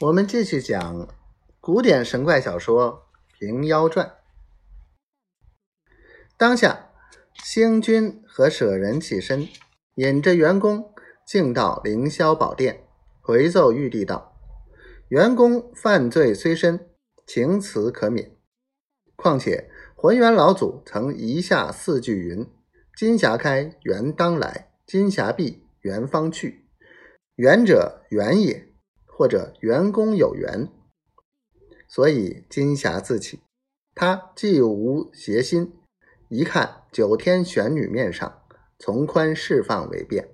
我们继续讲古典神怪小说《平妖传》。当下，星君和舍人起身，引着员工进到凌霄宝殿，回奏玉帝道：“员工犯罪虽深，情辞可免。况且浑元老祖曾遗下四句云：‘金匣开，元当来；金匣闭，元方去。’缘者元也。”或者员工有缘，所以金匣自起。他既无邪心，一看九天玄女面上，从宽释放为便。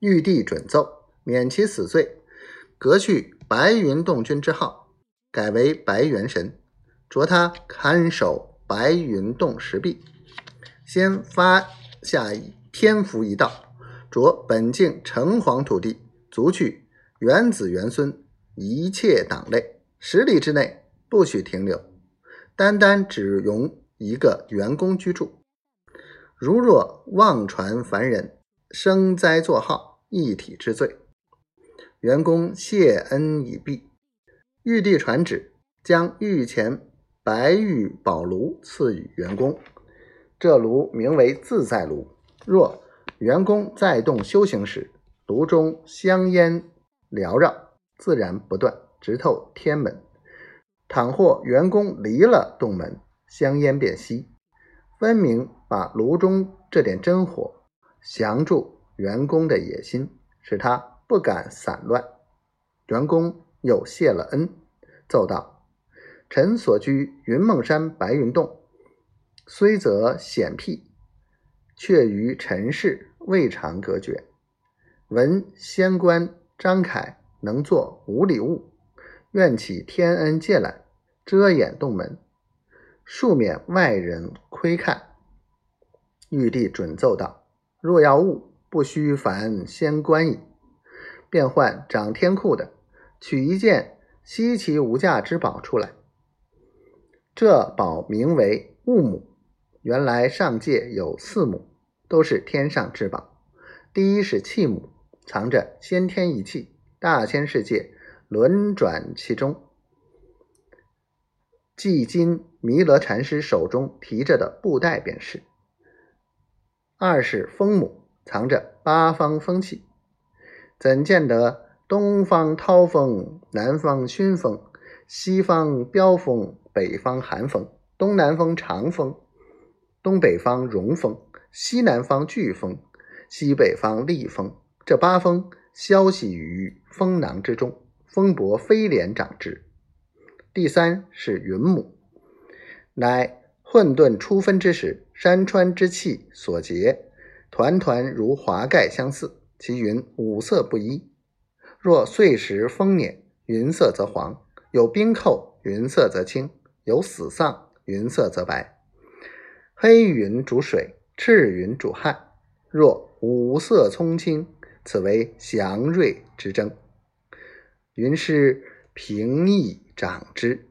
玉帝准奏，免其死罪，革去白云洞君之号，改为白元神，着他看守白云洞石壁。先发下天符一道，着本境城隍土地，足去。元子元孙一切党类十里之内不许停留，单单只容一个员工居住。如若妄传凡人，生灾作号，一体之罪。员工谢恩已毕，玉帝传旨，将御前白玉宝炉赐予员工。这炉名为自在炉。若员工在洞修行时，炉中香烟。缭绕，自然不断，直透天门。倘或员工离了洞门，香烟便熄，分明把炉中这点真火降住员工的野心，使他不敢散乱。员工又谢了恩，奏道：“臣所居云梦山白云洞，虽则险僻，却与尘世未尝隔绝。闻仙官。”张凯能作五里雾，愿起天恩借来，遮掩洞门，庶免外人窥看。玉帝准奏道：“若要物，不须烦仙官矣。便唤掌天库的，取一件稀奇无价之宝出来。这宝名为雾母，原来上界有四母，都是天上之宝。第一是气母。”藏着先天一气，大千世界轮转其中。即今弥勒禅师手中提着的布袋便是。二是风母，藏着八方风气。怎见得东方涛风，南方熏风，西方飙风，北方寒风，东南风长风，东北方荣风，西南方飓风，西北方厉风。这八风消息于风囊之中，风伯飞廉长之。第三是云母，乃混沌初分之时，山川之气所结，团团如华盖相似。其云五色不一，若碎石风碾，云色则黄；有冰扣，云色则青；有死丧，云色则白。黑云主水，赤云主旱。若五色葱青。此为祥瑞之争，云是平易长之。